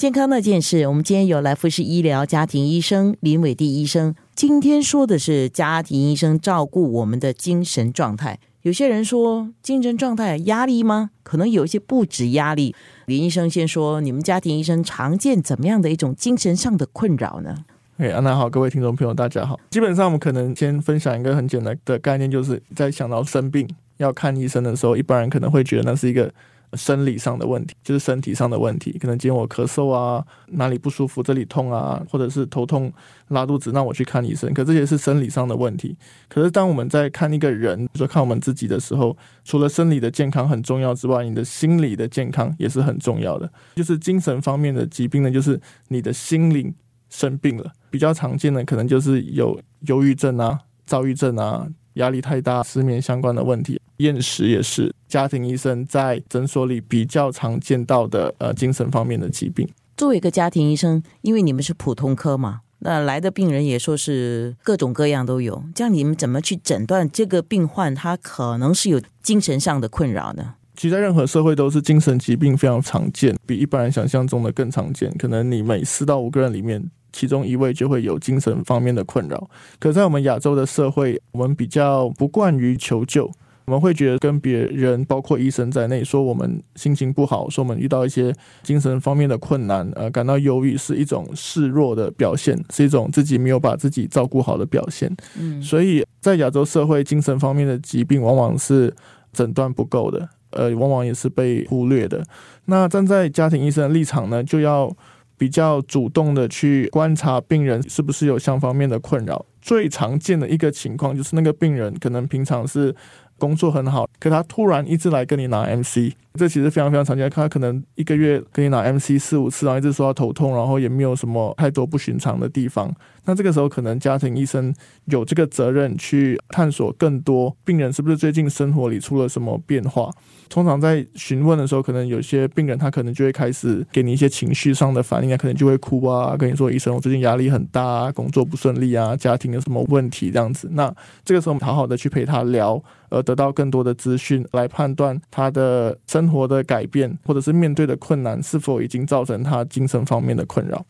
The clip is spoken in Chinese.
健康那件事，我们今天有来福士医疗家庭医生林伟地医生。今天说的是家庭医生照顾我们的精神状态。有些人说精神状态压力吗？可能有一些不止压力。林医生先说，你们家庭医生常见怎么样的一种精神上的困扰呢？哎，安娜好，各位听众朋友，大家好。基本上，我们可能先分享一个很简单的概念，就是在想到生病要看医生的时候，一般人可能会觉得那是一个生理上的问题，就是身体上的问题。可能今天我咳嗽啊，哪里不舒服，这里痛啊，或者是头痛、拉肚子，那我去看医生。可这些是生理上的问题。可是当我们在看一个人，说看我们自己的时候，除了生理的健康很重要之外，你的心理的健康也是很重要的。就是精神方面的疾病呢，就是你的心灵生病了。比较常见的可能就是有忧郁症啊、躁郁症啊、压力太大、失眠相关的问题，厌食也是家庭医生在诊所里比较常见到的呃精神方面的疾病。作为一个家庭医生，因为你们是普通科嘛，那来的病人也说是各种各样都有，这样你们怎么去诊断这个病患他可能是有精神上的困扰呢？其实，在任何社会都是精神疾病非常常见，比一般人想象中的更常见。可能你每四到五个人里面。其中一位就会有精神方面的困扰，可在我们亚洲的社会，我们比较不惯于求救，我们会觉得跟别人，包括医生在内，说我们心情不好，说我们遇到一些精神方面的困难，呃，感到忧郁是一种示弱的表现，是一种自己没有把自己照顾好的表现。嗯，所以在亚洲社会，精神方面的疾病往往是诊断不够的，呃，往往也是被忽略的。那站在家庭医生的立场呢，就要。比较主动的去观察病人是不是有相方面的困扰，最常见的一个情况就是那个病人可能平常是工作很好，可他突然一直来跟你拿 MC。这其实非常非常常见，他可能一个月给你拿 MC 四五次，然后一直说他头痛，然后也没有什么太多不寻常的地方。那这个时候，可能家庭医生有这个责任去探索更多病人是不是最近生活里出了什么变化。通常在询问的时候，可能有些病人他可能就会开始给你一些情绪上的反应啊，可能就会哭啊，跟你说医生，我最近压力很大，啊，工作不顺利啊，家庭有什么问题这样子。那这个时候，我们好好的去陪他聊，而得到更多的资讯，来判断他的生活的改变，或者是面对的困难是否已经造成他精神方面的困扰。